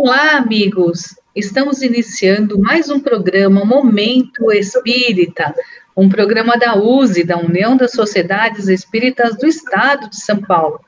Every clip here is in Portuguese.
Olá, amigos! Estamos iniciando mais um programa Momento Espírita, um programa da USE, da União das Sociedades Espíritas do Estado de São Paulo.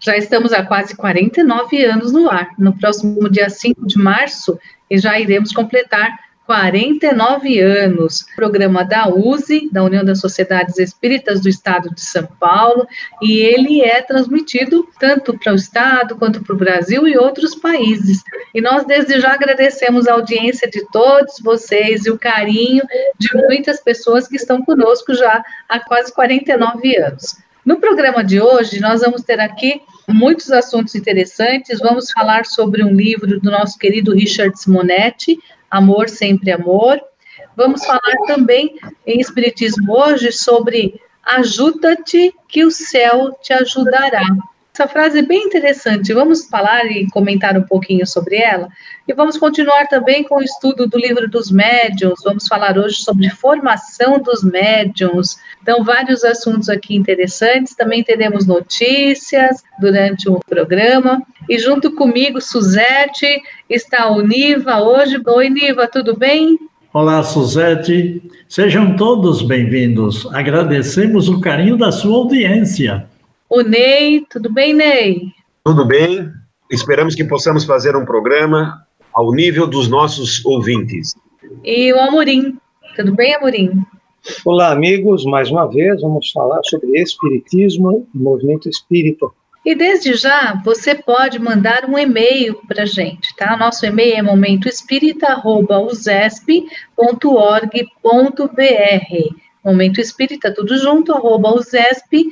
Já estamos há quase 49 anos no ar. No próximo dia 5 de março, já iremos completar 49 anos. Programa da USE, da União das Sociedades Espíritas do Estado de São Paulo, e ele é transmitido tanto para o Estado quanto para o Brasil e outros países. E nós, desde já, agradecemos a audiência de todos vocês e o carinho de muitas pessoas que estão conosco já há quase 49 anos. No programa de hoje, nós vamos ter aqui muitos assuntos interessantes. Vamos falar sobre um livro do nosso querido Richard Simonetti, Amor Sempre Amor. Vamos falar também em Espiritismo hoje sobre Ajuda-te que o céu te ajudará. Essa frase é bem interessante. Vamos falar e comentar um pouquinho sobre ela. E vamos continuar também com o estudo do livro dos médiuns. Vamos falar hoje sobre formação dos médiuns. Então, vários assuntos aqui interessantes. Também teremos notícias durante o programa. E junto comigo, Suzete, está o Niva hoje. Oi, Niva, tudo bem? Olá, Suzete. Sejam todos bem-vindos. Agradecemos o carinho da sua audiência. O Ney, tudo bem, Ney? Tudo bem. Esperamos que possamos fazer um programa ao nível dos nossos ouvintes. E o Amorim. Tudo bem, Amorim? Olá, amigos. Mais uma vez, vamos falar sobre Espiritismo e movimento espírita. E desde já, você pode mandar um e-mail para a gente, tá? Nosso e-mail é momentoespírita.usesp.org.br. Momento Espírita, tudo junto, arroba usesp.org.br.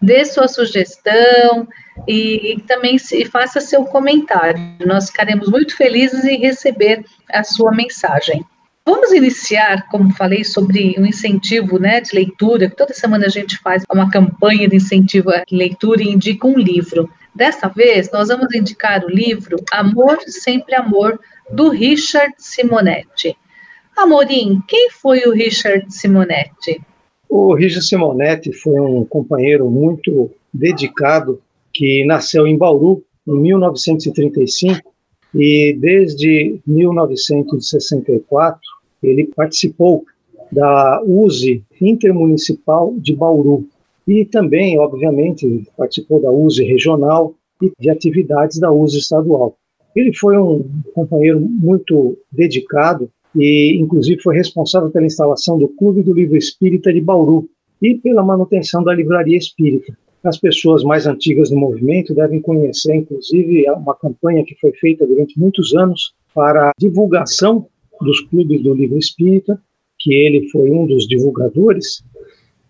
Dê sua sugestão e, e também se, faça seu comentário. Nós ficaremos muito felizes em receber a sua mensagem. Vamos iniciar, como falei, sobre o um incentivo né, de leitura. Toda semana a gente faz uma campanha de incentivo à leitura e indica um livro. Dessa vez, nós vamos indicar o livro Amor Sempre Amor, do Richard Simonetti. Amorim, quem foi o Richard Simonetti? O Richard Simonetti foi um companheiro muito dedicado que nasceu em Bauru em 1935 e desde 1964 ele participou da USE Intermunicipal de Bauru e também, obviamente, participou da USE Regional e de atividades da USE Estadual. Ele foi um companheiro muito dedicado e inclusive foi responsável pela instalação do Clube do Livro Espírita de Bauru e pela manutenção da Livraria Espírita. As pessoas mais antigas do movimento devem conhecer, inclusive, uma campanha que foi feita durante muitos anos para a divulgação dos clubes do livro espírita, que ele foi um dos divulgadores,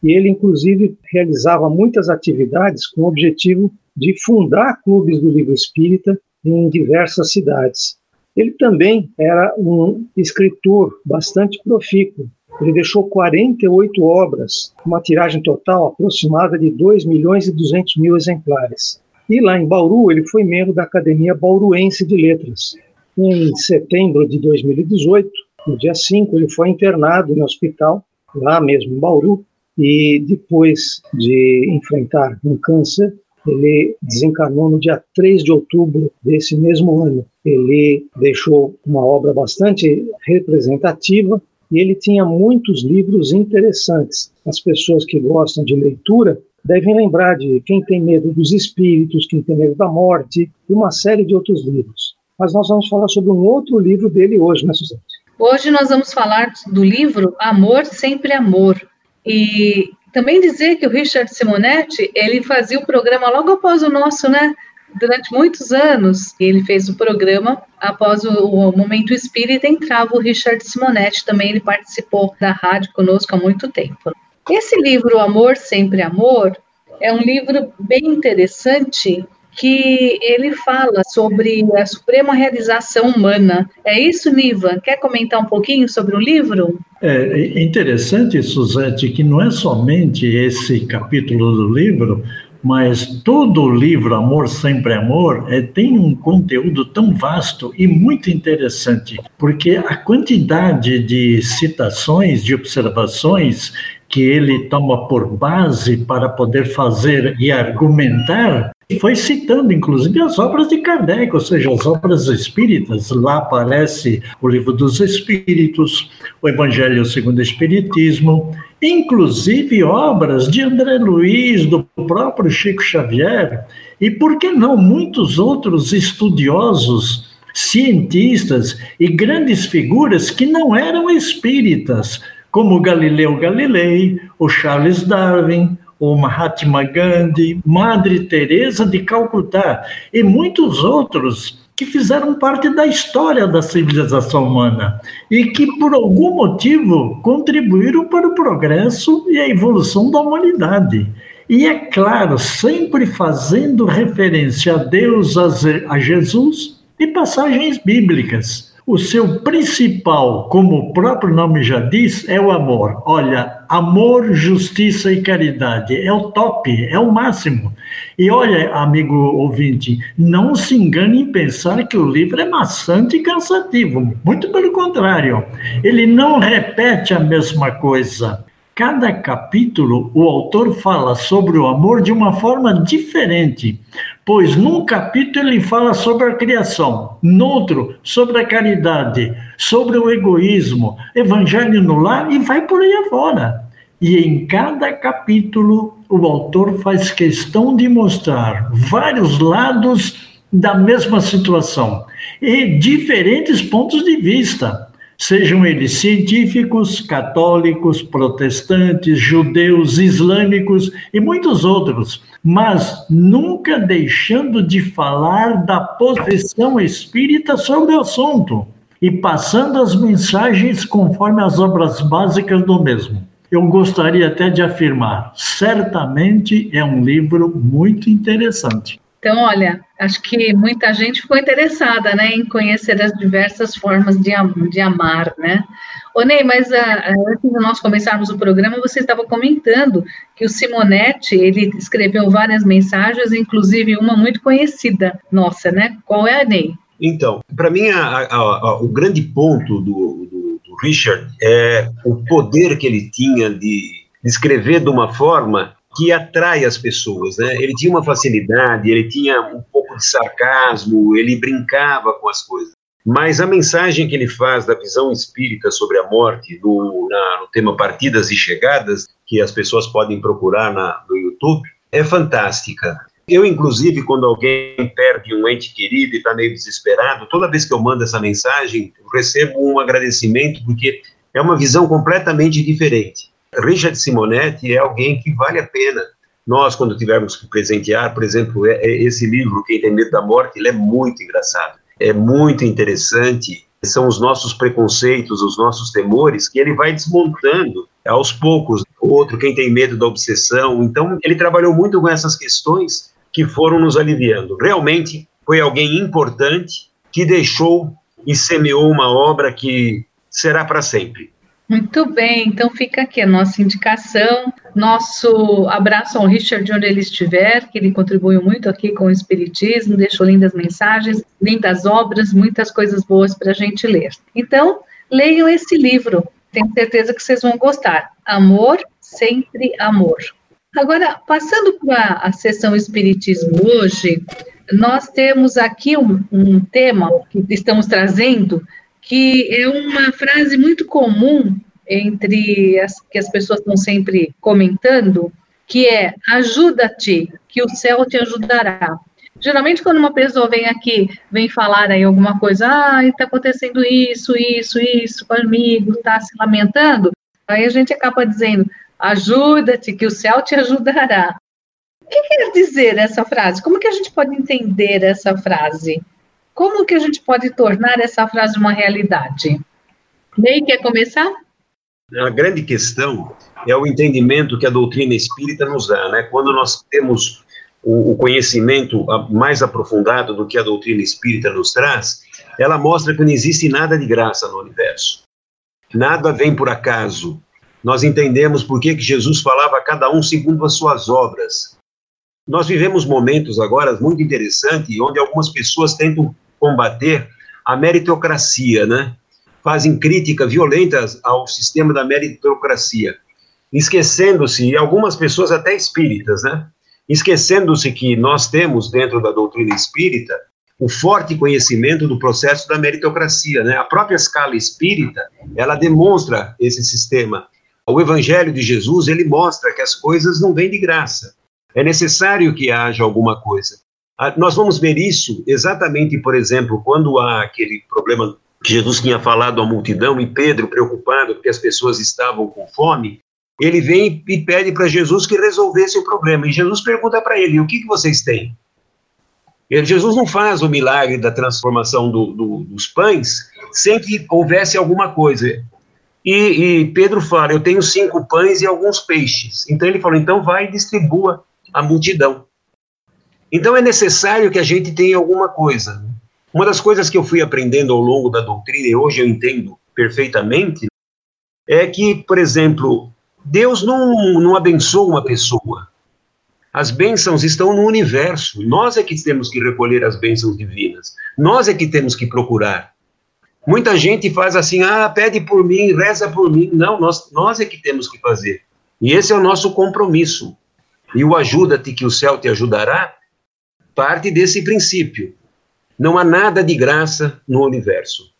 e ele, inclusive, realizava muitas atividades com o objetivo de fundar clubes do livro espírita em diversas cidades. Ele também era um escritor bastante profícuo. Ele deixou 48 obras, uma tiragem total aproximada de 2 milhões e 200 mil exemplares. E lá em Bauru, ele foi membro da Academia Bauruense de Letras. Em setembro de 2018, no dia 5, ele foi internado no hospital, lá mesmo em Bauru, e depois de enfrentar um câncer, ele desencarnou no dia 3 de outubro desse mesmo ano. Ele deixou uma obra bastante representativa e ele tinha muitos livros interessantes. As pessoas que gostam de leitura devem lembrar de Quem Tem Medo dos Espíritos, Quem Tem Medo da Morte e uma série de outros livros. Mas nós vamos falar sobre um outro livro dele hoje, né, Suzane? Hoje nós vamos falar do livro Amor Sempre Amor. E também dizer que o Richard Simonetti, ele fazia o programa logo após o nosso, né? Durante muitos anos, ele fez o programa, após o, o Momento Espírita, entrava o Richard Simonetti, também ele participou da rádio conosco há muito tempo. Esse livro, Amor Sempre Amor, é um livro bem interessante que ele fala sobre a suprema realização humana. É isso, Niva? Quer comentar um pouquinho sobre o livro? É interessante, Suzete, que não é somente esse capítulo do livro, mas todo o livro Amor Sempre Amor é, tem um conteúdo tão vasto e muito interessante, porque a quantidade de citações, de observações que ele toma por base para poder fazer e argumentar foi citando, inclusive, as obras de Kardec, ou seja, as obras espíritas. Lá aparece o Livro dos Espíritos, o Evangelho segundo o Espiritismo, inclusive obras de André Luiz, do próprio Chico Xavier, e por que não muitos outros estudiosos, cientistas e grandes figuras que não eram espíritas, como Galileu Galilei, o Charles Darwin, o Mahatma Gandhi, Madre Teresa de Calcutá e muitos outros que fizeram parte da história da civilização humana e que, por algum motivo, contribuíram para o progresso e a evolução da humanidade. E é claro, sempre fazendo referência a Deus, a Jesus e passagens bíblicas. O seu principal, como o próprio nome já diz, é o amor. Olha, amor, justiça e caridade é o top, é o máximo. E olha, amigo ouvinte, não se engane em pensar que o livro é maçante e cansativo. Muito pelo contrário, ele não repete a mesma coisa. Cada capítulo, o autor fala sobre o amor de uma forma diferente, pois num capítulo ele fala sobre a criação, no outro sobre a caridade, sobre o egoísmo, evangelho no lar e vai por aí afora. E em cada capítulo o autor faz questão de mostrar vários lados da mesma situação e diferentes pontos de vista sejam eles científicos, católicos, protestantes, judeus, islâmicos e muitos outros, mas nunca deixando de falar da posição espírita sobre o assunto e passando as mensagens conforme as obras básicas do mesmo. Eu gostaria até de afirmar, certamente é um livro muito interessante. Então, olha, acho que muita gente ficou interessada, né, em conhecer as diversas formas de, de amar, né? Ô Ney, mas uh, antes de nós começarmos o programa, você estava comentando que o Simonetti, ele escreveu várias mensagens, inclusive uma muito conhecida nossa, né? Qual é a Ney? Então, para mim, a, a, o grande ponto do, do, do, Richard é o poder que ele tinha de escrever de uma forma que atrai as pessoas, né? Ele tinha uma facilidade, ele tinha um pouco de sarcasmo, ele brincava com as coisas. Mas a mensagem que ele faz da visão espírita sobre a morte, no, na, no tema Partidas e Chegadas, que as pessoas podem procurar na, no YouTube, é fantástica. Eu, inclusive, quando alguém perde um ente querido e está meio desesperado, toda vez que eu mando essa mensagem, recebo um agradecimento, porque é uma visão completamente diferente. Richard Simonetti é alguém que vale a pena. Nós, quando tivermos que presentear, por exemplo, é, é esse livro, Quem Tem Medo da Morte, ele é muito engraçado, é muito interessante. São os nossos preconceitos, os nossos temores, que ele vai desmontando aos poucos. Outro, Quem Tem Medo da Obsessão. Então, ele trabalhou muito com essas questões que foram nos aliviando. Realmente, foi alguém importante que deixou e semeou uma obra que será para sempre. Muito bem, então fica aqui a nossa indicação, nosso abraço ao Richard onde ele estiver, que ele contribuiu muito aqui com o Espiritismo, deixou lindas mensagens, lindas obras, muitas coisas boas para a gente ler. Então, leiam esse livro, tenho certeza que vocês vão gostar. Amor, sempre amor. Agora, passando para a sessão Espiritismo hoje, nós temos aqui um, um tema que estamos trazendo que é uma frase muito comum entre as que as pessoas estão sempre comentando, que é ajuda-te, que o céu te ajudará. Geralmente, quando uma pessoa vem aqui, vem falar aí alguma coisa, ah, está acontecendo isso, isso, isso comigo, está se lamentando, aí a gente acaba dizendo, ajuda-te, que o céu te ajudará. O que quer dizer essa frase? Como que a gente pode entender essa frase? Como que a gente pode tornar essa frase uma realidade? Ney, quer começar? A grande questão é o entendimento que a doutrina espírita nos dá, né? Quando nós temos o, conhecimento mais aprofundado do que a doutrina espírita nos traz, ela mostra que não existe nada de graça no universo. Nada vem por acaso. Nós entendemos por que, que Jesus falava a cada um segundo as suas obras. Nós vivemos momentos agora muito interessantes, onde algumas pessoas tentam combater a meritocracia, né? Fazem crítica violenta ao sistema da meritocracia, esquecendo-se, algumas pessoas até espíritas, né? esquecendo-se que nós temos dentro da doutrina espírita o forte conhecimento do processo da meritocracia, né? A própria escala espírita, ela demonstra esse sistema. O evangelho de Jesus, ele mostra que as coisas não vêm de graça. É necessário que haja alguma coisa. Ah, nós vamos ver isso exatamente, por exemplo, quando há aquele problema que Jesus tinha falado à multidão e Pedro, preocupado porque as pessoas estavam com fome, ele vem e pede para Jesus que resolvesse o problema. E Jesus pergunta para ele: o que, que vocês têm? Ele, Jesus não faz o milagre da transformação do, do, dos pães sem que houvesse alguma coisa. E, e, Pedro fala: Eu tenho cinco pães e alguns peixes. Então ele falou: Então vai e distribua a multidão. Então é necessário que a gente tenha alguma coisa. Uma das coisas que eu fui aprendendo ao longo da doutrina, e hoje eu entendo perfeitamente, é que, por exemplo, Deus não, não abençoa uma pessoa. As bênçãos estão no universo. Nós é que temos que recolher as bênçãos divinas. Nós é que temos que procurar. Muita gente faz assim, ah, pede por mim, reza por mim. Não, nós, nós é que temos que fazer. E esse é o nosso compromisso. E o ajuda-te que o céu te ajudará parte desse princípio. Não há nada de graça no universo.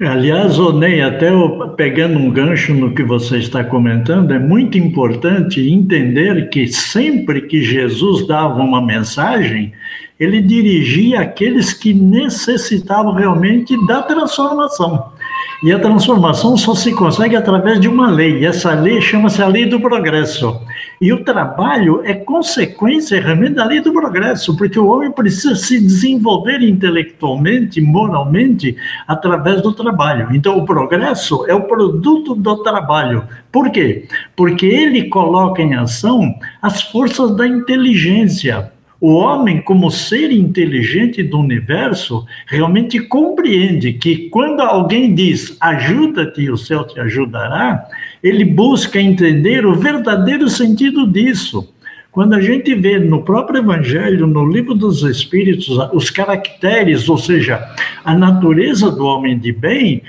Aliás, Onei, até pegando um gancho no que você está comentando, é muito importante entender que sempre que Jesus dava uma mensagem, ele dirigia aqueles que necessitavam realmente da transformação. E a transformação só se consegue através de uma lei, e essa lei chama-se a lei do progresso. E o trabalho é consequência realmente da lei do progresso, porque o homem precisa se desenvolver intelectualmente, moralmente, através do trabalho. Então, o progresso é o produto do trabalho. Por quê? Porque ele coloca em ação as forças da inteligência, o homem, como ser inteligente do universo, realmente compreende que quando alguém diz ajuda-te, o céu te ajudará, ele busca entender o verdadeiro sentido disso. Quando a gente vê no próprio Evangelho, no livro dos Espíritos, os caracteres, ou seja, a natureza do homem de bem,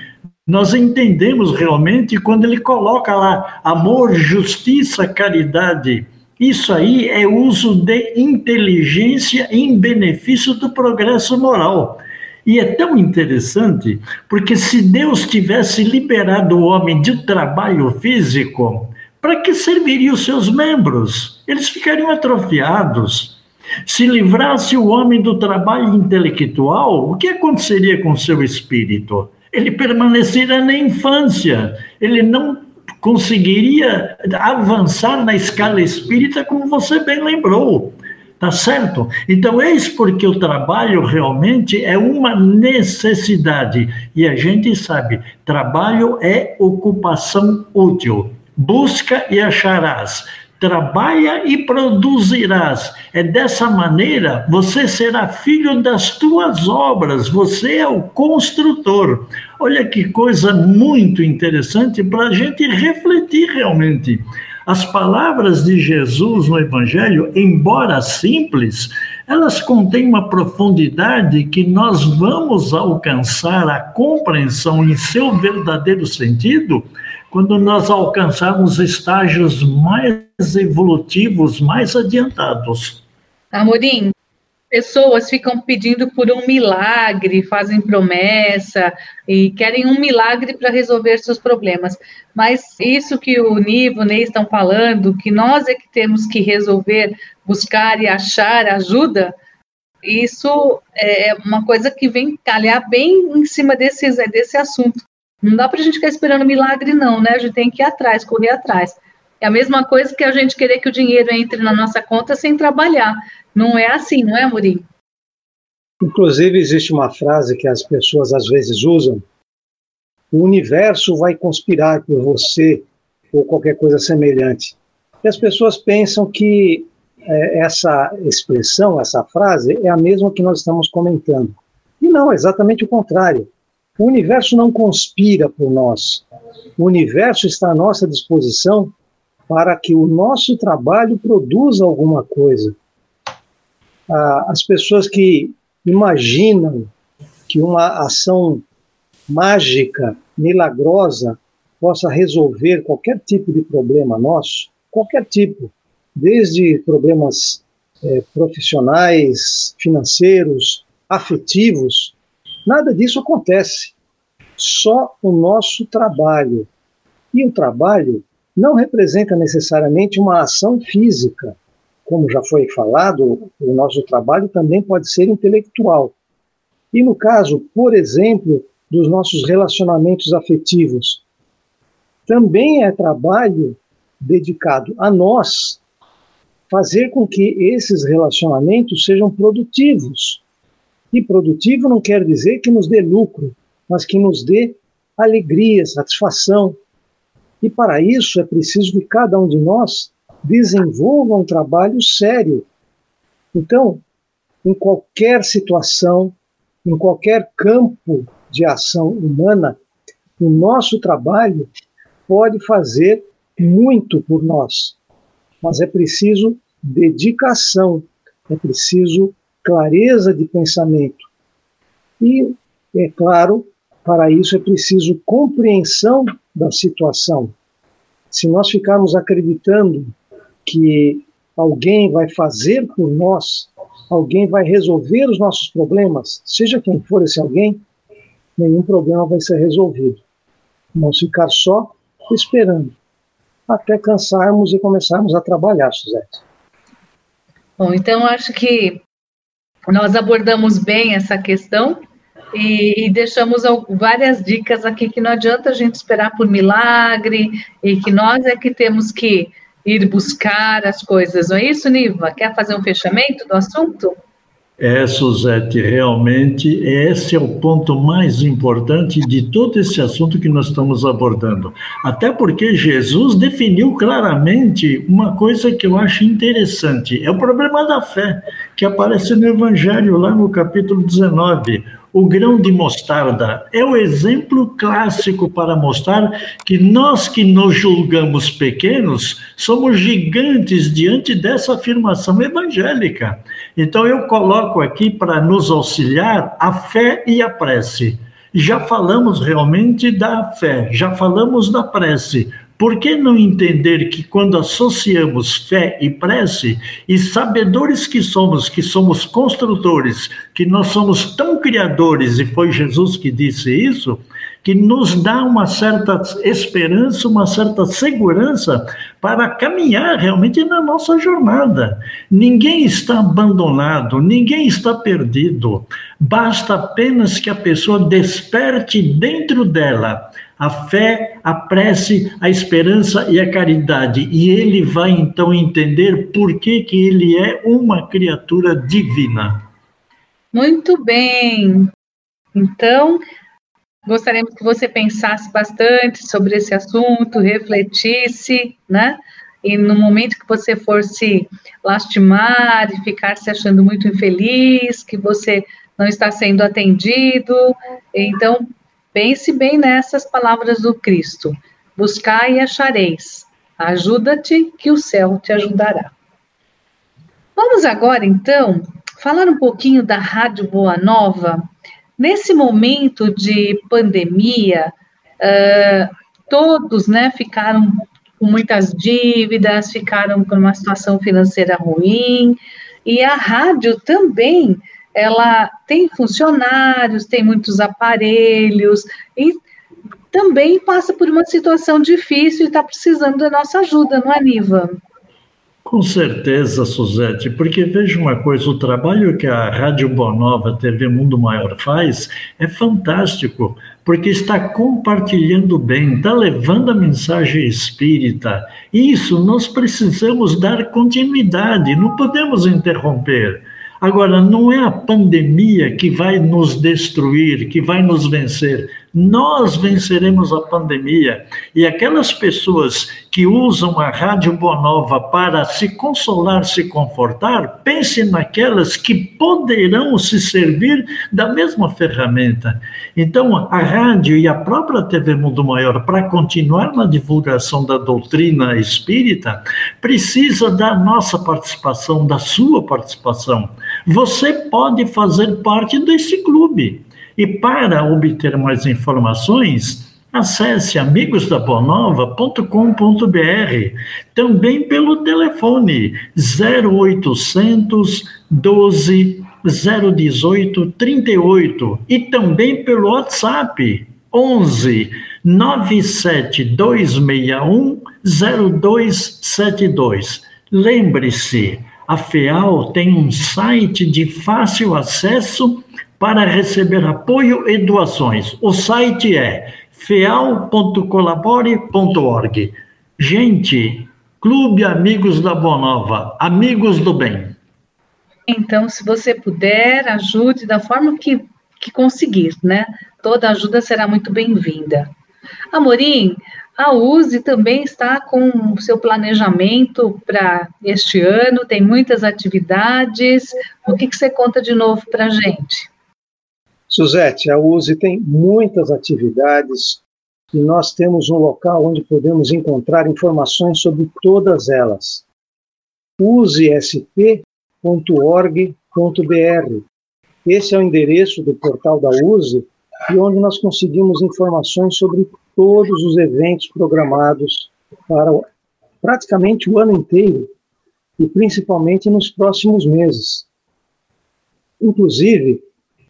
nós entendemos realmente quando ele coloca lá amor, justiça, caridade isso aí é uso de inteligência em benefício do progresso moral. E é tão interessante, porque se Deus tivesse liberado o homem de trabalho físico, para que serviriam os seus membros? Eles ficariam atrofiados. Se livrasse o homem do trabalho intelectual, o que aconteceria com seu espírito? Ele permaneceria na infância, ele não conseguiria avançar na escala espírita, como você bem lembrou. Tá certo? Então, eis porque o trabalho realmente é uma necessidade. E a gente sabe, trabalho é ocupação útil. Busca e acharás trabalha e produzirás. É dessa maneira você será filho das tuas obras, você é o construtor. Olha que coisa muito interessante para a gente refletir realmente. As palavras de Jesus no Evangelho, embora simples, elas contêm uma profundidade que nós vamos alcançar a compreensão em seu verdadeiro sentido quando nós alcançarmos estágios mais evolutivos, mais adiantados. Amorim, pessoas ficam pedindo por um milagre, fazem promessa e querem um milagre para resolver seus problemas. Mas isso que o Nivo, o Ney estão falando, que nós é que temos que resolver, buscar e achar ajuda, isso é uma coisa que vem calhar bem em cima desse, desse assunto. Não dá para a gente ficar esperando milagre, não, né? A gente tem que ir atrás, correr atrás. É a mesma coisa que a gente querer que o dinheiro entre na nossa conta sem trabalhar. Não é assim, não é, Amorim? Inclusive, existe uma frase que as pessoas às vezes usam: o universo vai conspirar por você, ou qualquer coisa semelhante. E as pessoas pensam que é, essa expressão, essa frase, é a mesma que nós estamos comentando. E não, é exatamente o contrário. O universo não conspira por nós. O universo está à nossa disposição para que o nosso trabalho produza alguma coisa. Ah, as pessoas que imaginam que uma ação mágica, milagrosa, possa resolver qualquer tipo de problema nosso, qualquer tipo, desde problemas é, profissionais, financeiros, afetivos, nada disso acontece. Só o nosso trabalho. E o trabalho não representa necessariamente uma ação física. Como já foi falado, o nosso trabalho também pode ser intelectual. E no caso, por exemplo, dos nossos relacionamentos afetivos, também é trabalho dedicado a nós fazer com que esses relacionamentos sejam produtivos. E produtivo não quer dizer que nos dê lucro, mas que nos dê alegria, satisfação. E para isso é preciso que cada um de nós desenvolva um trabalho sério. Então, em qualquer situação, em qualquer campo de ação humana, o nosso trabalho pode fazer muito por nós, mas é preciso dedicação, é preciso clareza de pensamento. E, é claro, para isso é preciso compreensão da situação. Se nós ficarmos acreditando que alguém vai fazer por nós, alguém vai resolver os nossos problemas, seja quem for esse alguém, nenhum problema vai ser resolvido. Vamos ficar só esperando até cansarmos e começarmos a trabalhar, Suzete. Bom, então acho que nós abordamos bem essa questão e, e, deixamos várias dicas aqui que não adianta a gente esperar por milagre e que nós é que temos que ir buscar as coisas, não é isso, Niva? Quer fazer um fechamento do assunto? É, Suzete, realmente esse é o ponto mais importante de todo esse assunto que nós estamos abordando. Até porque Jesus definiu claramente uma coisa que eu acho interessante: é o problema da fé, que aparece no Evangelho, lá no capítulo 19 o grão de mostarda é o exemplo clássico para mostrar que nós que nos julgamos pequenos somos gigantes diante dessa afirmação evangélica. Então eu coloco aqui para nos auxiliar a fé e a prece. Já falamos realmente da fé, já falamos da prece. Por que não entender que quando associamos fé e prece, e sabedores que somos, que somos construtores, que nós somos tão criadores, e foi Jesus que disse isso, que nos dá uma certa esperança, uma certa segurança para caminhar realmente na nossa jornada. Ninguém está abandonado, ninguém está perdido. Basta apenas que a pessoa desperte dentro dela a fé, a prece, a esperança e a caridade. E ele vai então entender por que, que ele é uma criatura divina. Muito bem. Então, gostaríamos que você pensasse bastante sobre esse assunto, refletisse, né? E no momento que você for se lastimar e ficar se achando muito infeliz, que você não está sendo atendido, então Pense bem nessas palavras do Cristo. Buscai e achareis. Ajuda-te, que o céu te ajudará. Vamos agora, então, falar um pouquinho da Rádio Boa Nova. Nesse momento de pandemia, uh, todos né, ficaram com muitas dívidas, ficaram com uma situação financeira ruim, e a rádio também ela tem funcionários, tem muitos aparelhos e também passa por uma situação difícil e está precisando da nossa ajuda, não é, Niva? Com certeza, Suzete, porque veja uma coisa, o trabalho que a Rádio Bonova TV Mundo Maior faz é fantástico, porque está compartilhando bem, está levando a mensagem espírita. Isso nós precisamos dar continuidade, não podemos interromper. Agora, não é a pandemia que vai nos destruir, que vai nos vencer. Nós venceremos a pandemia. E aquelas pessoas que usam a Rádio Boa Nova para se consolar, se confortar, pense naquelas que poderão se servir da mesma ferramenta. Então, a rádio e a própria TV Mundo Maior, para continuar na divulgação da doutrina espírita, precisa da nossa participação, da sua participação. Você pode fazer parte desse clube. E para obter mais informações, Acesse amigosdaboanova.com.br, também pelo telefone 0800 12 018 38 e também pelo WhatsApp 11 97261 0272. Lembre-se, a FEAL tem um site de fácil acesso para receber apoio e doações. O site é feal.colabore.org. Gente, Clube Amigos da Boa Nova, amigos do bem. Então, se você puder, ajude da forma que, que conseguir, né? Toda ajuda será muito bem-vinda. Amorim, a USE também está com seu planejamento para este ano, tem muitas atividades. O que, que você conta de novo para a gente? Suzete, a USE tem muitas atividades e nós temos um local onde podemos encontrar informações sobre todas elas. usesp.org.br. Esse é o endereço do portal da USE e onde nós conseguimos informações sobre todos os eventos programados para praticamente o ano inteiro e principalmente nos próximos meses. Inclusive,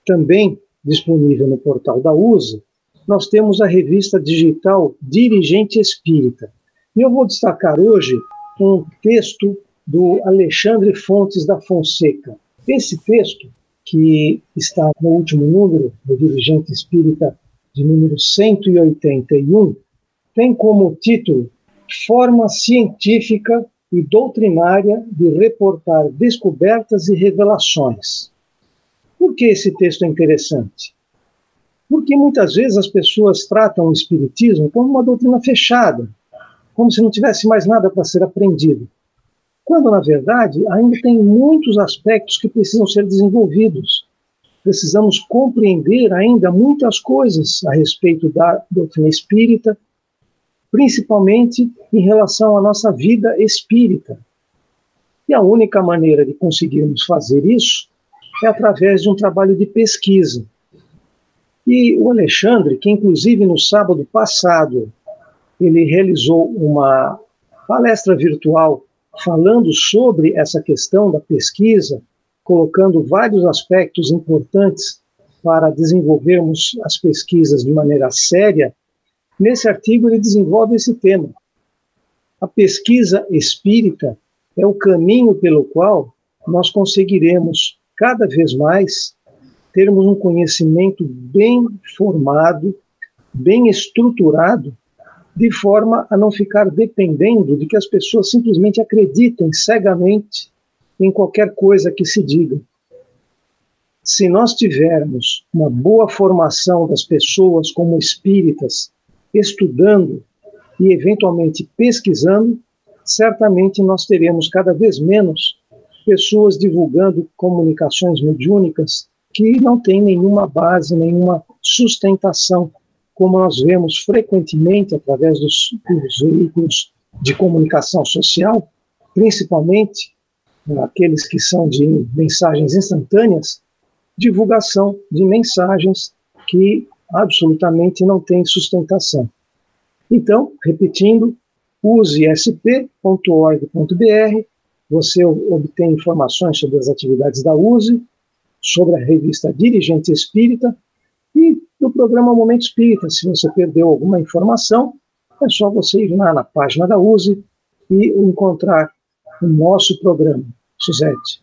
também disponível no portal da USA, nós temos a revista digital Dirigente Espírita. E eu vou destacar hoje um texto do Alexandre Fontes da Fonseca. Esse texto, que está no último número do Dirigente Espírita, de número 181, tem como título Forma Científica e Doutrinária de Reportar Descobertas e Revelações. Por que esse texto é interessante? Porque muitas vezes as pessoas tratam o Espiritismo como uma doutrina fechada, como se não tivesse mais nada para ser aprendido. Quando, na verdade, ainda tem muitos aspectos que precisam ser desenvolvidos. Precisamos compreender ainda muitas coisas a respeito da doutrina espírita, principalmente em relação à nossa vida espírita. E a única maneira de conseguirmos fazer isso é através de um trabalho de pesquisa. E o Alexandre, que inclusive no sábado passado ele realizou uma palestra virtual falando sobre essa questão da pesquisa, colocando vários aspectos importantes para desenvolvermos as pesquisas de maneira séria, nesse artigo ele desenvolve esse tema. A pesquisa espírita é o caminho pelo qual nós conseguiremos cada vez mais termos um conhecimento bem formado, bem estruturado, de forma a não ficar dependendo de que as pessoas simplesmente acreditem cegamente em qualquer coisa que se diga. Se nós tivermos uma boa formação das pessoas como espíritas, estudando e eventualmente pesquisando, certamente nós teremos cada vez menos pessoas divulgando comunicações mediúnicas que não têm nenhuma base, nenhuma sustentação, como nós vemos frequentemente através dos, dos veículos de comunicação social, principalmente aqueles que são de mensagens instantâneas, divulgação de mensagens que absolutamente não têm sustentação. Então, repetindo, use sp.org.br você obtém informações sobre as atividades da USE, sobre a revista Dirigente Espírita e do programa Momento Espírita. Se você perdeu alguma informação, é só você ir lá na página da USE e encontrar o nosso programa. Suzete.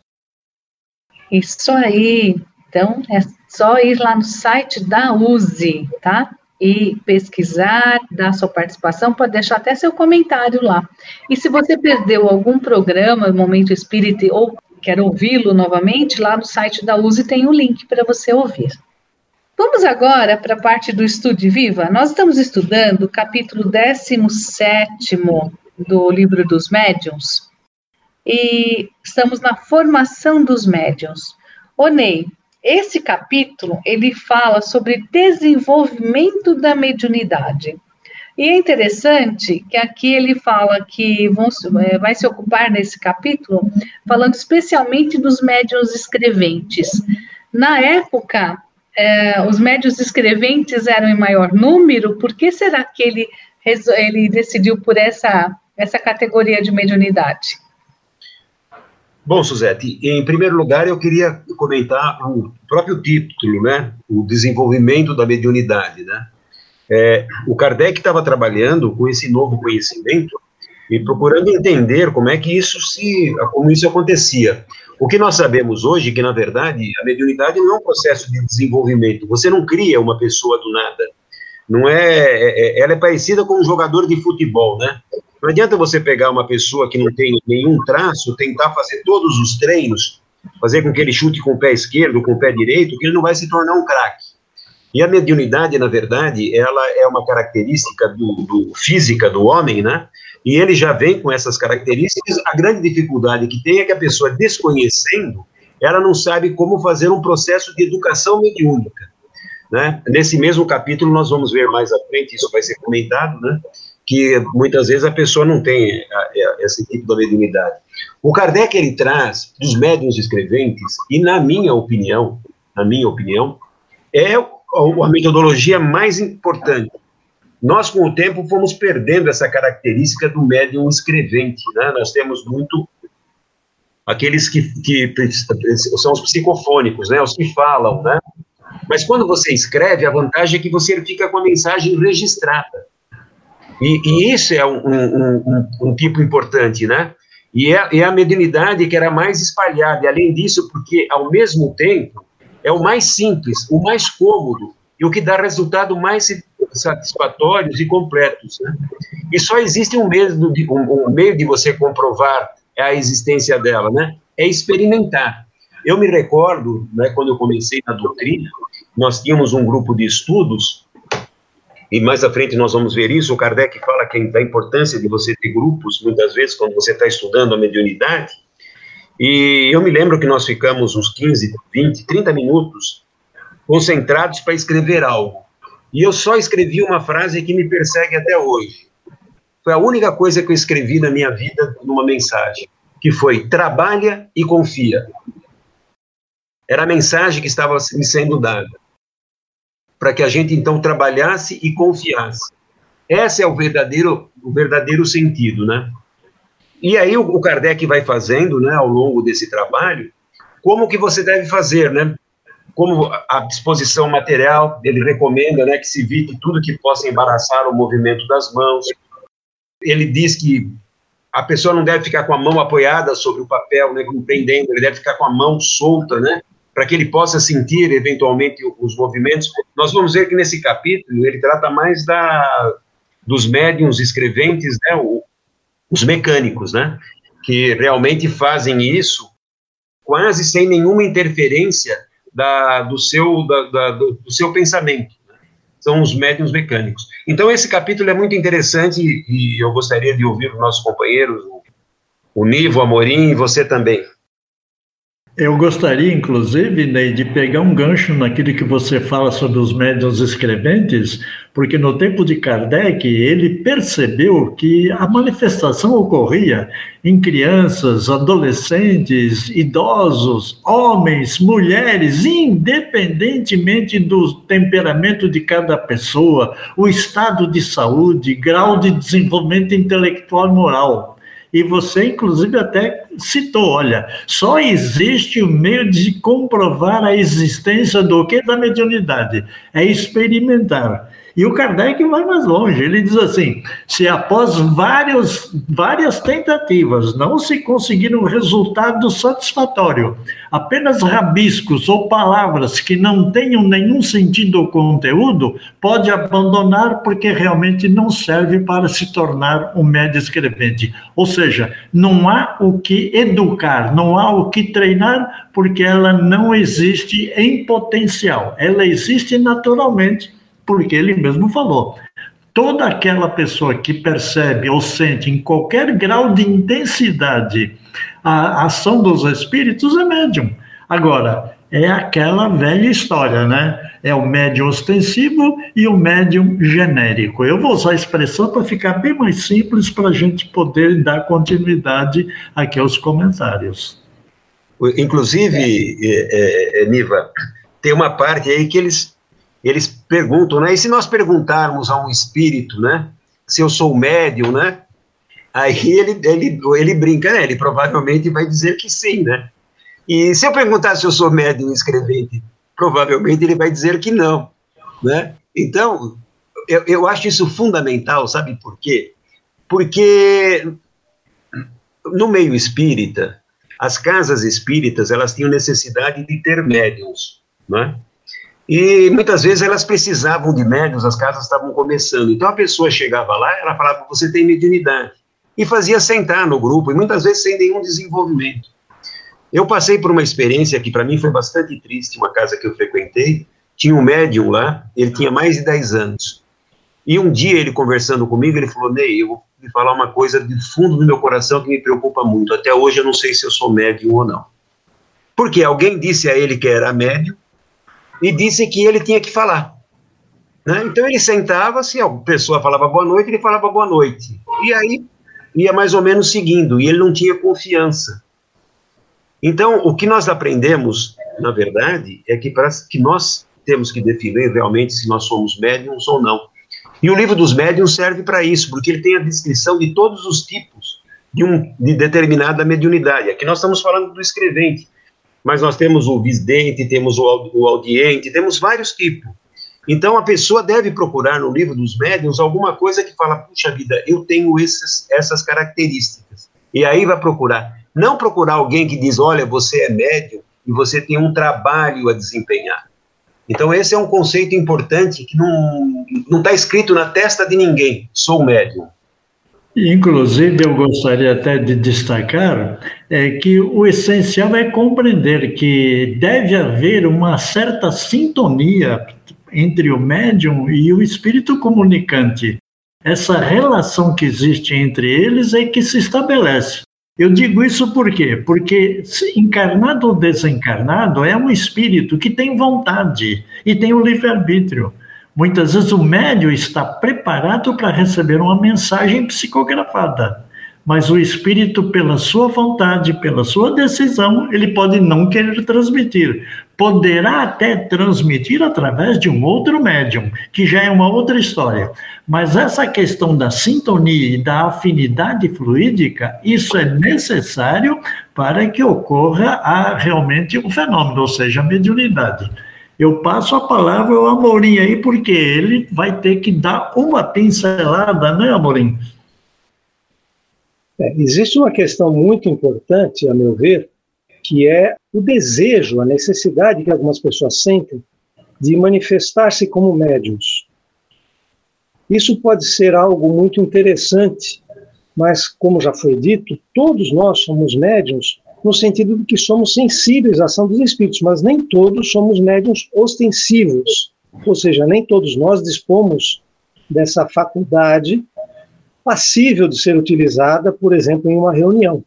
Isso aí. Então, é só ir lá no site da USE, tá? E pesquisar, dar sua participação, pode deixar até seu comentário lá. E se você perdeu algum programa, Momento Espírita, ou quer ouvi-lo novamente, lá no site da USE tem o um link para você ouvir. Vamos agora para a parte do Estude Viva. Nós estamos estudando o capítulo 17 do livro dos médiuns e estamos na formação dos médiuns. Ô esse capítulo ele fala sobre desenvolvimento da mediunidade. E é interessante que aqui ele fala que vão, é, vai se ocupar nesse capítulo falando especialmente dos médiuns escreventes. Na época é, os médios escreventes eram em maior número, por que será que ele, ele decidiu por essa, essa categoria de mediunidade? Bom, Suzete, em primeiro lugar eu queria comentar o próprio título, né? O desenvolvimento da mediunidade, né? É, o Kardec estava trabalhando com esse novo conhecimento e procurando entender como é que isso se, como isso acontecia. O que nós sabemos hoje é que, na verdade, a mediunidade não é um processo de desenvolvimento. Você não cria uma pessoa do nada. Não é, é, é ela é parecida com um jogador de futebol, né? Não adianta você pegar uma pessoa que não tem nenhum traço, tentar fazer todos os treinos, fazer com que ele chute com o pé esquerdo, com o pé direito, que ele não vai se tornar um craque. E a mediunidade, na verdade, ela é uma característica do, do, física do homem, né? E ele já vem com essas características. A grande dificuldade que tem é que a pessoa, desconhecendo, ela não sabe como fazer um processo de educação mediúnica. Né? Nesse mesmo capítulo, nós vamos ver mais à frente, isso vai ser comentado, né? que muitas vezes a pessoa não tem esse tipo de mediunidade. O Kardec, ele traz dos médiuns escreventes, e na minha opinião, na minha opinião, é a metodologia mais importante. Nós, com o tempo, fomos perdendo essa característica do médium escrevente, né? Nós temos muito aqueles que, que são os psicofônicos, né? Os que falam, né? Mas quando você escreve, a vantagem é que você fica com a mensagem registrada. E, e isso é um, um, um, um, tipo importante, né? E é, é a mediunidade que era mais espalhada. E, além disso, porque, ao mesmo tempo, é o mais simples, o mais cômodo e o que dá resultado mais satisfatórios e completos. Né? E só existe um meio, de, um, um meio de você comprovar a existência dela, né? É experimentar. Eu me recordo, né, quando eu comecei na doutrina, nós tínhamos um grupo de estudos, e mais à frente nós vamos ver isso. O Kardec fala que da importância de você ter grupos, muitas vezes, quando você está estudando a mediunidade, e eu me lembro que nós ficamos uns 15, 20, 30 minutos concentrados para escrever algo. E eu só escrevi uma frase que me persegue até hoje. Foi a única coisa que eu escrevi na minha vida numa mensagem, que foi trabalha e confia. Era a mensagem que estava me sendo dada. Para que a gente então trabalhasse e confiasse. Esse é o verdadeiro, o verdadeiro sentido, né? E aí o, Kardec vai fazendo, né, ao longo desse trabalho, como que você deve fazer, né? Como a disposição material, ele recomenda, né, que se evite tudo que possa embaraçar o movimento das mãos. Ele diz que a pessoa não deve ficar com a mão apoiada sobre o papel, né, prendendo, ele deve ficar com a mão solta, né, para que ele possa sentir eventualmente os movimentos. Nós vamos ver que nesse capítulo ele trata mais da dos médiums escreventes, né, o, os mecânicos, né? Que realmente fazem isso quase sem nenhuma interferência da, do, seu, da, da, do, do, seu pensamento. Né? São os médiums mecânicos. Então, esse capítulo é muito interessante e eu gostaria de ouvir os nossos companheiros, o, o Amorim e você também. Eu gostaria, inclusive, Ney, de pegar um gancho naquilo que você fala sobre os médiuns escreventes, porque no tempo de Kardec ele percebeu que a manifestação ocorria em crianças, adolescentes, idosos, homens, mulheres, independentemente do temperamento de cada pessoa, o estado de saúde, grau de desenvolvimento intelectual e moral. E você, inclusive, até citou: olha, só existe o meio de comprovar a existência do que? Da mediunidade. É experimentar. E o Kardec vai mais longe, ele diz assim: se após vários, várias tentativas não se conseguir um resultado satisfatório, apenas rabiscos ou palavras que não tenham nenhum sentido ou conteúdo, pode abandonar porque realmente não serve para se tornar um médio escrevente. Ou seja, não há o que educar, não há o que treinar, porque ela não existe em potencial, ela existe naturalmente porque ele mesmo falou. Toda aquela pessoa que percebe ou sente em qualquer grau de intensidade a ação dos espíritos é médium. Agora, é aquela velha história, né? É o médium ostensivo e o médium genérico. Eu vou usar a expressão para ficar bem mais simples para a gente poder dar continuidade aqui aos comentários. Inclusive, é, é, Niva, tem uma parte aí que eles, eles perguntam, né? E se nós perguntarmos a um espírito, né? Se eu sou médium, né? Aí ele, ele, ele brinca, né? Ele provavelmente vai dizer que sim, né? E se eu perguntar se eu sou médium escrevente, provavelmente ele vai dizer que não, né? Então, eu, eu acho isso fundamental, sabe por quê? Porque no meio espírita, as casas espíritas, elas tinham necessidade de ter médiums, né? E muitas vezes elas precisavam de médiums, as casas estavam começando. Então a pessoa chegava lá, ela falava, você tem mediunidade. E fazia sentar no grupo, e muitas vezes sem nenhum desenvolvimento. Eu passei por uma experiência que para mim foi bastante triste, uma casa que eu frequentei, tinha um médium lá, ele tinha mais de 10 anos. E um dia ele conversando comigo, ele falou, Ney, eu vou lhe falar uma coisa de fundo do meu coração que me preocupa muito. Até hoje eu não sei se eu sou médium ou não. Porque alguém disse a ele que era médium e disse que ele tinha que falar. Né? Então ele sentava, se a pessoa falava boa noite, ele falava boa noite. E aí ia mais ou menos seguindo, e ele não tinha confiança. Então, o que nós aprendemos, na verdade, é que, para, que nós temos que definir realmente se nós somos médiums ou não. E o livro dos médiums serve para isso, porque ele tem a descrição de todos os tipos de, um, de determinada mediunidade. Aqui nós estamos falando do escrevente, mas nós temos o visdente, temos o, o audiente, temos vários tipos. Então a pessoa deve procurar no livro dos médiums alguma coisa que fala, puxa vida, eu tenho esses, essas características. E aí vai procurar. Não procurar alguém que diz, olha, você é médium e você tem um trabalho a desempenhar. Então, esse é um conceito importante que não está escrito na testa de ninguém. Sou médium. Inclusive, eu gostaria até de destacar é, que o essencial é compreender que deve haver uma certa sintonia entre o médium e o espírito comunicante. Essa relação que existe entre eles é que se estabelece. Eu digo isso por quê? Porque encarnado ou desencarnado é um espírito que tem vontade e tem o livre-arbítrio. Muitas vezes o médium está preparado para receber uma mensagem psicografada, mas o espírito, pela sua vontade, pela sua decisão, ele pode não querer transmitir. Poderá até transmitir através de um outro médium, que já é uma outra história. Mas essa questão da sintonia e da afinidade fluídica, isso é necessário para que ocorra a, realmente um fenômeno, ou seja, a mediunidade. Eu passo a palavra ao Amorim aí, porque ele vai ter que dar uma pincelada, né, Amorim? É, existe uma questão muito importante, a meu ver, que é o desejo, a necessidade que algumas pessoas sentem de manifestar-se como médiums. Isso pode ser algo muito interessante, mas, como já foi dito, todos nós somos médiums no sentido de que somos sensíveis à ação dos espíritos, mas nem todos somos médiums ostensivos, ou seja, nem todos nós dispomos dessa faculdade passível de ser utilizada, por exemplo, em uma reunião.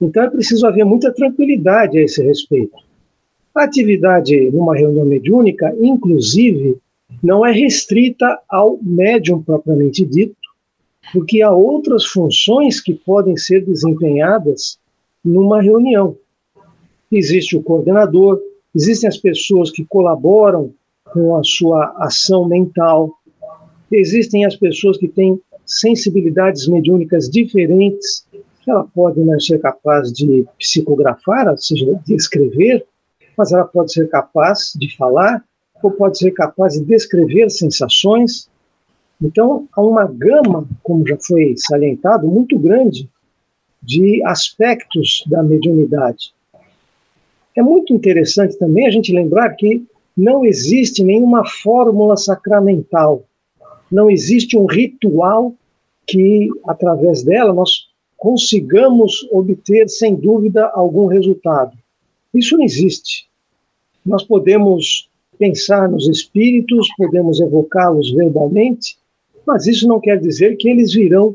Então é preciso haver muita tranquilidade a esse respeito. A atividade numa reunião mediúnica, inclusive, não é restrita ao médium propriamente dito, porque há outras funções que podem ser desempenhadas numa reunião. Existe o coordenador, existem as pessoas que colaboram com a sua ação mental, existem as pessoas que têm sensibilidades mediúnicas diferentes, ela pode não ser capaz de psicografar, ou seja, de escrever, mas ela pode ser capaz de falar, ou pode ser capaz de descrever sensações. Então, há uma gama, como já foi salientado, muito grande de aspectos da mediunidade. É muito interessante também a gente lembrar que não existe nenhuma fórmula sacramental, não existe um ritual que, através dela, nós consigamos obter, sem dúvida, algum resultado. Isso não existe. Nós podemos pensar nos espíritos, podemos evocá-los verbalmente, mas isso não quer dizer que eles virão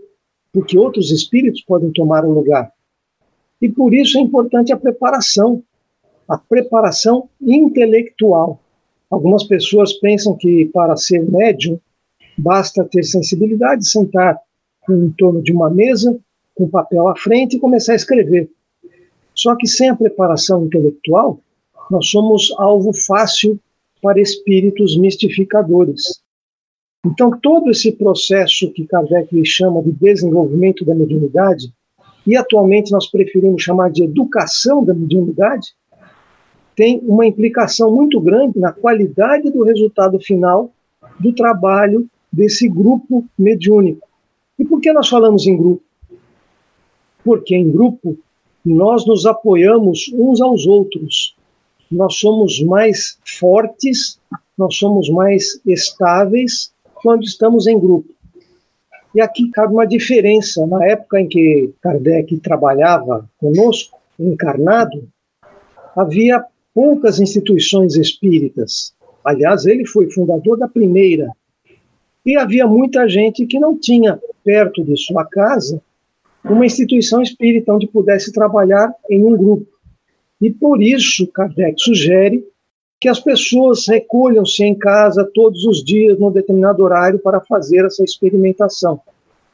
porque outros espíritos podem tomar o lugar. E por isso é importante a preparação, a preparação intelectual. Algumas pessoas pensam que para ser médium basta ter sensibilidade, sentar em torno de uma mesa, com papel à frente e começar a escrever. Só que sem a preparação intelectual, nós somos alvo fácil para espíritos mistificadores. Então, todo esse processo que Kardec chama de desenvolvimento da mediunidade, e atualmente nós preferimos chamar de educação da mediunidade, tem uma implicação muito grande na qualidade do resultado final do trabalho desse grupo mediúnico. E por que nós falamos em grupo? Porque em grupo nós nos apoiamos uns aos outros. Nós somos mais fortes, nós somos mais estáveis quando estamos em grupo. E aqui cabe uma diferença. Na época em que Kardec trabalhava conosco, encarnado, havia poucas instituições espíritas. Aliás, ele foi fundador da primeira. E havia muita gente que não tinha perto de sua casa uma instituição espírita onde pudesse trabalhar em um grupo. E por isso, Kardec sugere que as pessoas recolham-se em casa todos os dias, num determinado horário, para fazer essa experimentação.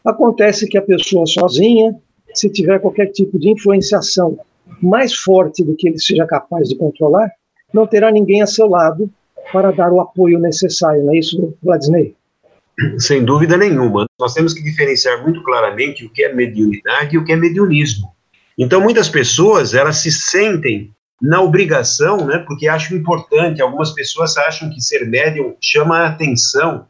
Acontece que a pessoa sozinha, se tiver qualquer tipo de influenciação mais forte do que ele seja capaz de controlar, não terá ninguém a seu lado para dar o apoio necessário, não é isso, Vladimir? Sem dúvida nenhuma. Nós temos que diferenciar muito claramente o que é mediunidade e o que é mediunismo. Então, muitas pessoas, elas se sentem na obrigação, né, porque acham importante, algumas pessoas acham que ser médium chama a atenção,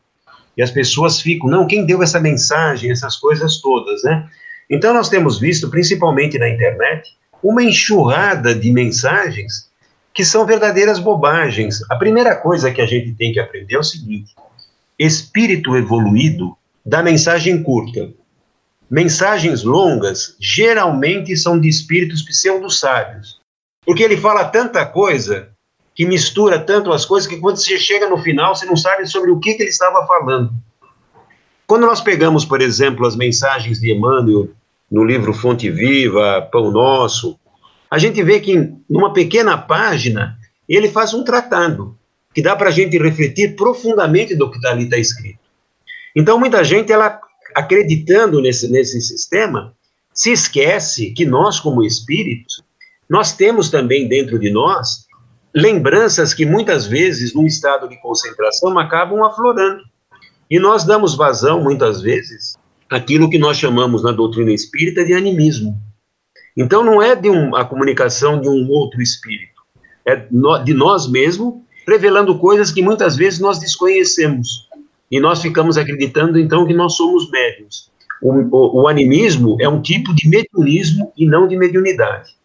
e as pessoas ficam, não, quem deu essa mensagem, essas coisas todas, né? Então, nós temos visto, principalmente na internet, uma enxurrada de mensagens que são verdadeiras bobagens. A primeira coisa que a gente tem que aprender é o seguinte: espírito evoluído dá mensagem curta. Mensagens longas geralmente são de espíritos pseudo-sábios. Porque ele fala tanta coisa, que mistura tanto as coisas, que quando você chega no final, você não sabe sobre o que, que ele estava falando. Quando nós pegamos, por exemplo, as mensagens de Emmanuel no livro Fonte Viva, Pão Nosso, a gente vê que numa pequena página ele faz um tratado que dá para a gente refletir profundamente do que ali está escrito. Então, muita gente, ela acreditando nesse, nesse sistema, se esquece que nós, como espíritos, nós temos também dentro de nós lembranças que muitas vezes, num estado de concentração, acabam aflorando. E nós damos vazão, muitas vezes, aquilo que nós chamamos na doutrina espírita de animismo. Então não é de um, a comunicação de um outro espírito, é de nós mesmos revelando coisas que muitas vezes nós desconhecemos. E nós ficamos acreditando então que nós somos médiums. O, o, o animismo é um tipo de mediunismo e não de mediunidade.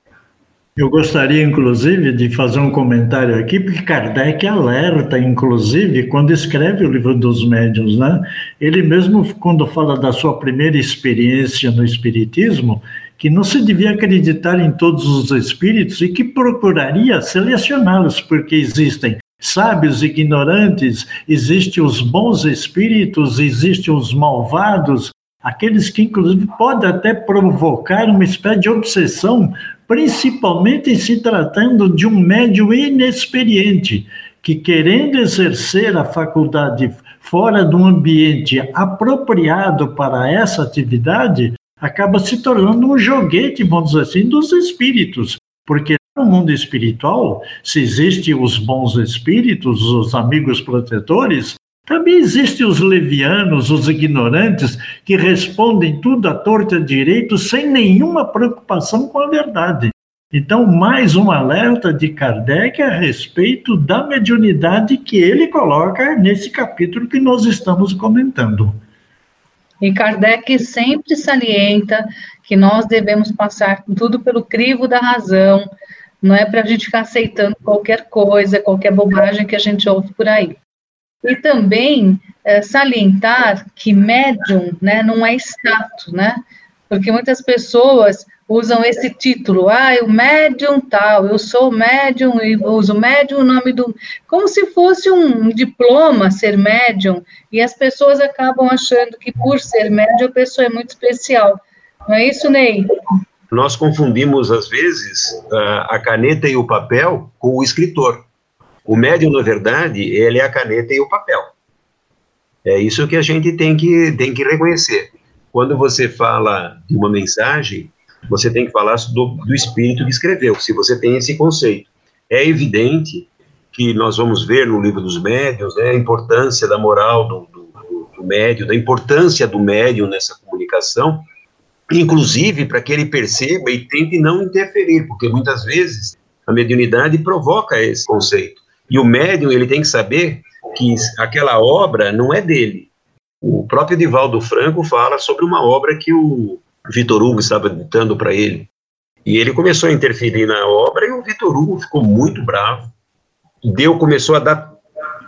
Eu gostaria, inclusive, de fazer um comentário aqui, porque Kardec alerta, inclusive, quando escreve o livro dos médiuns, né? Ele mesmo, quando fala da sua primeira experiência no Espiritismo, que não se devia acreditar em todos os espíritos e que procuraria selecioná-los, porque existem sábios ignorantes, existem os bons espíritos, existem os malvados, aqueles que, inclusive, podem até provocar uma espécie de obsessão principalmente se tratando de um médium inexperiente, que querendo exercer a faculdade fora de um ambiente apropriado para essa atividade, acaba se tornando um joguete, vamos dizer assim, dos espíritos, porque no mundo espiritual, se existem os bons espíritos, os amigos protetores, também existem os levianos, os ignorantes, que respondem tudo à torta direito sem nenhuma preocupação com a verdade. Então, mais um alerta de Kardec a respeito da mediunidade que ele coloca nesse capítulo que nós estamos comentando. E Kardec sempre salienta que nós devemos passar tudo pelo crivo da razão, não é para a gente ficar aceitando qualquer coisa, qualquer bobagem que a gente ouve por aí. E também é, salientar que médium né, não é status, né? Porque muitas pessoas usam esse título, ah, o médium tal, eu sou médium e uso médium o nome do. Como se fosse um diploma ser médium, e as pessoas acabam achando que por ser médium a pessoa é muito especial. Não é isso, Ney? Nós confundimos, às vezes, a caneta e o papel com o escritor. O médium, na verdade, ele é a caneta e o papel. É isso que a gente tem que, tem que reconhecer. Quando você fala de uma mensagem, você tem que falar do, do espírito que escreveu, se você tem esse conceito. É evidente que nós vamos ver no livro dos médios né, a importância da moral do, do, do médio, da importância do médium nessa comunicação, inclusive para que ele perceba e tente não interferir, porque muitas vezes a mediunidade provoca esse conceito. E o médium ele tem que saber que aquela obra não é dele. O próprio Divaldo Franco fala sobre uma obra que o Vitor Hugo estava ditando para ele. E ele começou a interferir na obra e o Vitor Hugo ficou muito bravo. Deu começou a dar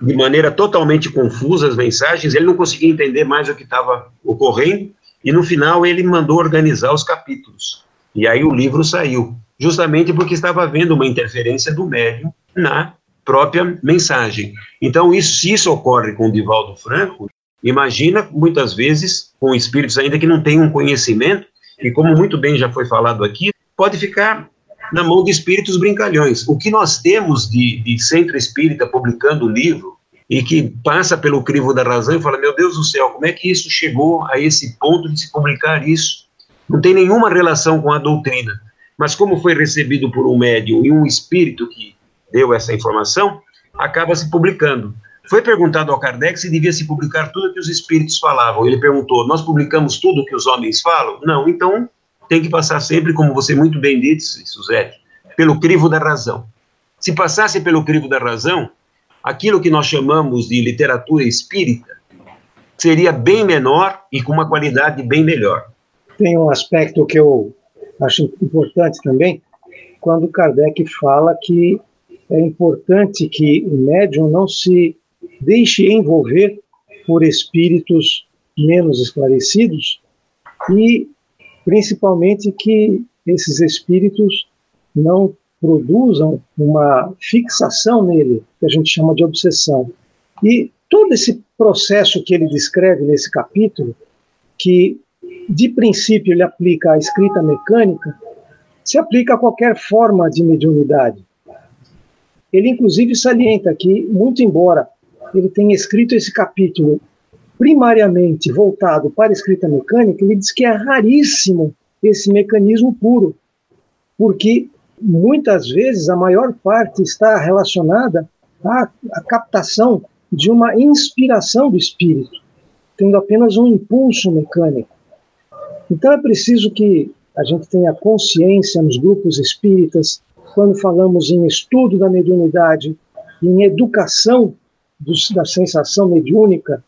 de maneira totalmente confusa as mensagens, ele não conseguia entender mais o que estava ocorrendo, e no final ele mandou organizar os capítulos. E aí o livro saiu, justamente porque estava havendo uma interferência do médium na própria mensagem. Então, isso, se isso ocorre com o Divaldo Franco, imagina muitas vezes com espíritos ainda que não têm um conhecimento, e como muito bem já foi falado aqui, pode ficar na mão de espíritos brincalhões. O que nós temos de, de centro espírita publicando livro e que passa pelo crivo da razão e fala: Meu Deus do céu, como é que isso chegou a esse ponto de se publicar isso? Não tem nenhuma relação com a doutrina. Mas, como foi recebido por um médium e um espírito que deu essa informação, acaba se publicando. Foi perguntado ao Kardec se devia se publicar tudo que os espíritos falavam. Ele perguntou: Nós publicamos tudo que os homens falam? Não, então tem que passar sempre, como você muito bem disse, Suzette, pelo crivo da razão. Se passasse pelo crivo da razão, aquilo que nós chamamos de literatura espírita seria bem menor e com uma qualidade bem melhor. Tem um aspecto que eu acho importante também, quando Kardec fala que é importante que o médium não se deixe envolver por espíritos menos esclarecidos e principalmente que esses espíritos não produzam uma fixação nele, que a gente chama de obsessão. E todo esse processo que ele descreve nesse capítulo, que de princípio ele aplica à escrita mecânica, se aplica a qualquer forma de mediunidade. Ele, inclusive, salienta que, muito embora ele tenha escrito esse capítulo primariamente voltado para a escrita mecânica, ele diz que é raríssimo esse mecanismo puro, porque muitas vezes a maior parte está relacionada à, à captação de uma inspiração do espírito, tendo apenas um impulso mecânico. Então é preciso que a gente tenha consciência nos grupos espíritas, quando falamos em estudo da mediunidade, em educação da sensação mediúnica,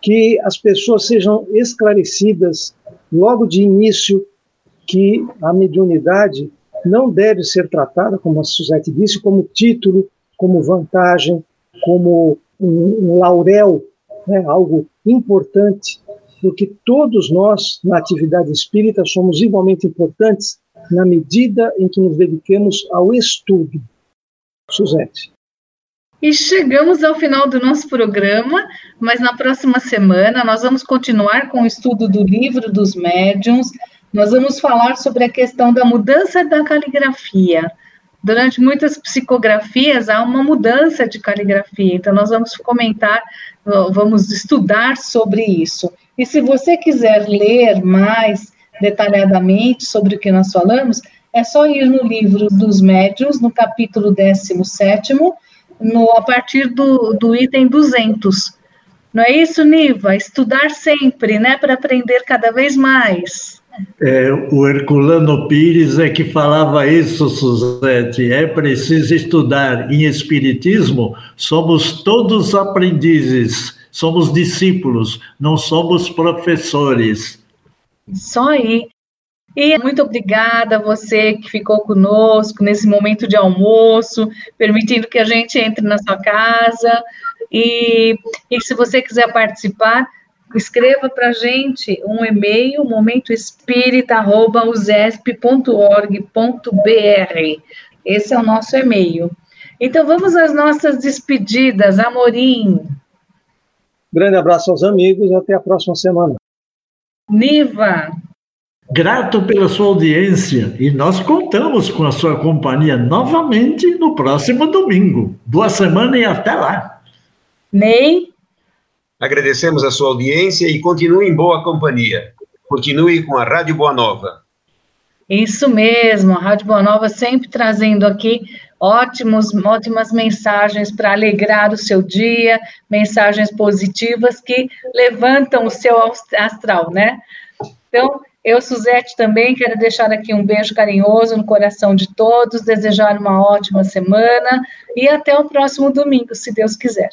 que as pessoas sejam esclarecidas logo de início que a mediunidade não deve ser tratada, como a Suzette disse, como título, como vantagem, como um, um laurel, né, algo importante, porque todos nós, na atividade espírita, somos igualmente importantes na medida em que nos dediquemos ao estudo. Suzette. E chegamos ao final do nosso programa, mas na próxima semana nós vamos continuar com o estudo do livro dos médiuns. Nós vamos falar sobre a questão da mudança da caligrafia. Durante muitas psicografias há uma mudança de caligrafia, então nós vamos comentar, vamos estudar sobre isso. E se você quiser ler mais detalhadamente sobre o que nós falamos, é só ir no livro dos médios, no capítulo 17, no, a partir do, do item 200. Não é isso, Niva? Estudar sempre, né, para aprender cada vez mais. É, o Herculano Pires é que falava isso, Suzete. É preciso estudar. Em Espiritismo, somos todos aprendizes, somos discípulos, não somos professores. Só aí. E muito obrigada a você que ficou conosco nesse momento de almoço, permitindo que a gente entre na sua casa. E, e se você quiser participar, escreva para a gente um e-mail, momentoespírita.usesp.org.br. Esse é o nosso e-mail. Então vamos às nossas despedidas, Amorim. Grande abraço aos amigos e até a próxima semana. Niva. Grato pela sua audiência e nós contamos com a sua companhia novamente no próximo domingo. Boa semana e até lá. Ney. Agradecemos a sua audiência e continue em boa companhia. Continue com a Rádio Boa Nova. Isso mesmo, a Rádio Boa Nova sempre trazendo aqui ótimos, ótimas mensagens para alegrar o seu dia, mensagens positivas que levantam o seu astral, né? Então, eu, Suzete, também quero deixar aqui um beijo carinhoso no coração de todos, desejar uma ótima semana e até o próximo domingo, se Deus quiser.